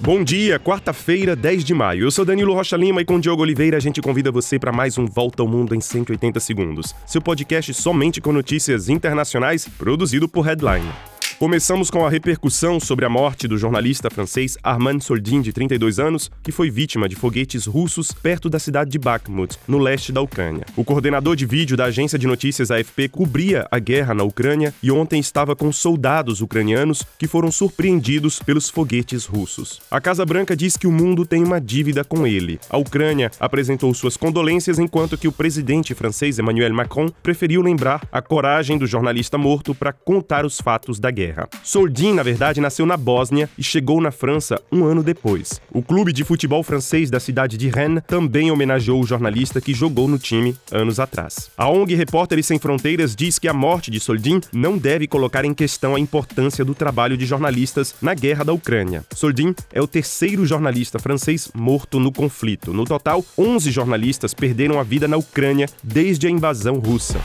Bom dia, quarta-feira, 10 de maio. Eu sou Danilo Rocha Lima e com Diogo Oliveira a gente convida você para mais um Volta ao Mundo em 180 segundos. Seu podcast somente com notícias internacionais, produzido por Headline. Começamos com a repercussão sobre a morte do jornalista francês Armand Soldin, de 32 anos, que foi vítima de foguetes russos perto da cidade de Bakhmut, no leste da Ucrânia. O coordenador de vídeo da agência de notícias AFP cobria a guerra na Ucrânia e ontem estava com soldados ucranianos que foram surpreendidos pelos foguetes russos. A Casa Branca diz que o mundo tem uma dívida com ele. A Ucrânia apresentou suas condolências enquanto que o presidente francês Emmanuel Macron preferiu lembrar a coragem do jornalista morto para contar os fatos da guerra guerra. Soldin, na verdade, nasceu na Bósnia e chegou na França um ano depois. O clube de futebol francês da cidade de Rennes também homenageou o jornalista que jogou no time anos atrás. A ONG Repórteres Sem Fronteiras diz que a morte de Soldin não deve colocar em questão a importância do trabalho de jornalistas na guerra da Ucrânia. Soldin é o terceiro jornalista francês morto no conflito. No total, 11 jornalistas perderam a vida na Ucrânia desde a invasão russa.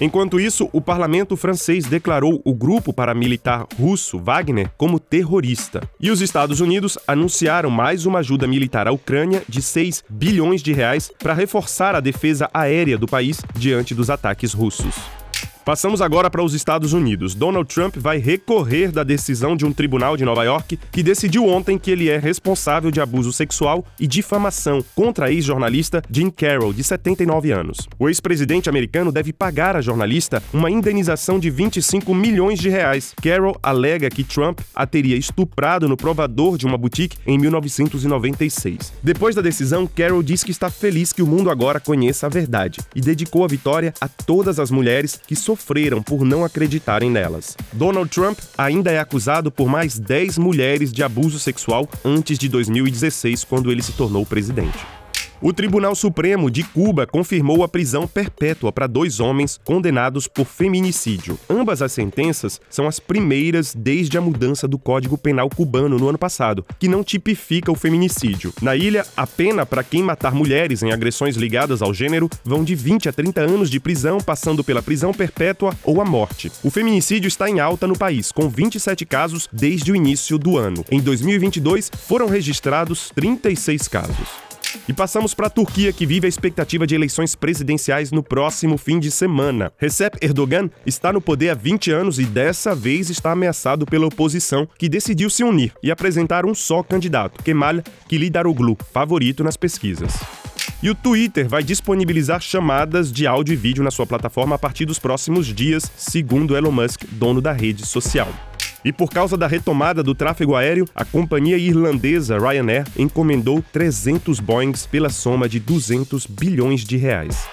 Enquanto isso, o parlamento francês declarou o grupo paramilitar russo Wagner como terrorista. E os Estados Unidos anunciaram mais uma ajuda militar à Ucrânia de 6 bilhões de reais para reforçar a defesa aérea do país diante dos ataques russos. Passamos agora para os Estados Unidos. Donald Trump vai recorrer da decisão de um tribunal de Nova York que decidiu ontem que ele é responsável de abuso sexual e difamação contra a ex-jornalista Jean Carroll, de 79 anos. O ex-presidente americano deve pagar à jornalista uma indenização de 25 milhões de reais. Carroll alega que Trump a teria estuprado no provador de uma boutique em 1996. Depois da decisão, Carroll diz que está feliz que o mundo agora conheça a verdade e dedicou a vitória a todas as mulheres que sofreram sofreram por não acreditarem nelas. Donald Trump ainda é acusado por mais 10 mulheres de abuso sexual antes de 2016, quando ele se tornou presidente. O Tribunal Supremo de Cuba confirmou a prisão perpétua para dois homens condenados por feminicídio. Ambas as sentenças são as primeiras desde a mudança do Código Penal cubano no ano passado, que não tipifica o feminicídio. Na ilha, a pena para quem matar mulheres em agressões ligadas ao gênero vão de 20 a 30 anos de prisão, passando pela prisão perpétua ou a morte. O feminicídio está em alta no país, com 27 casos desde o início do ano. Em 2022, foram registrados 36 casos. E passamos para a Turquia, que vive a expectativa de eleições presidenciais no próximo fim de semana. Recep Erdogan está no poder há 20 anos e dessa vez está ameaçado pela oposição, que decidiu se unir e apresentar um só candidato, Kemal Kılıçdaroğlu, favorito nas pesquisas. E o Twitter vai disponibilizar chamadas de áudio e vídeo na sua plataforma a partir dos próximos dias, segundo Elon Musk, dono da rede social. E por causa da retomada do tráfego aéreo, a companhia irlandesa Ryanair encomendou 300 Boeings pela soma de 200 bilhões de reais.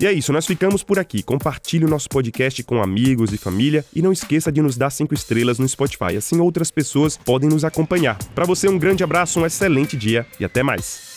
E é isso, nós ficamos por aqui. Compartilhe o nosso podcast com amigos e família e não esqueça de nos dar cinco estrelas no Spotify, assim outras pessoas podem nos acompanhar. Para você um grande abraço, um excelente dia e até mais.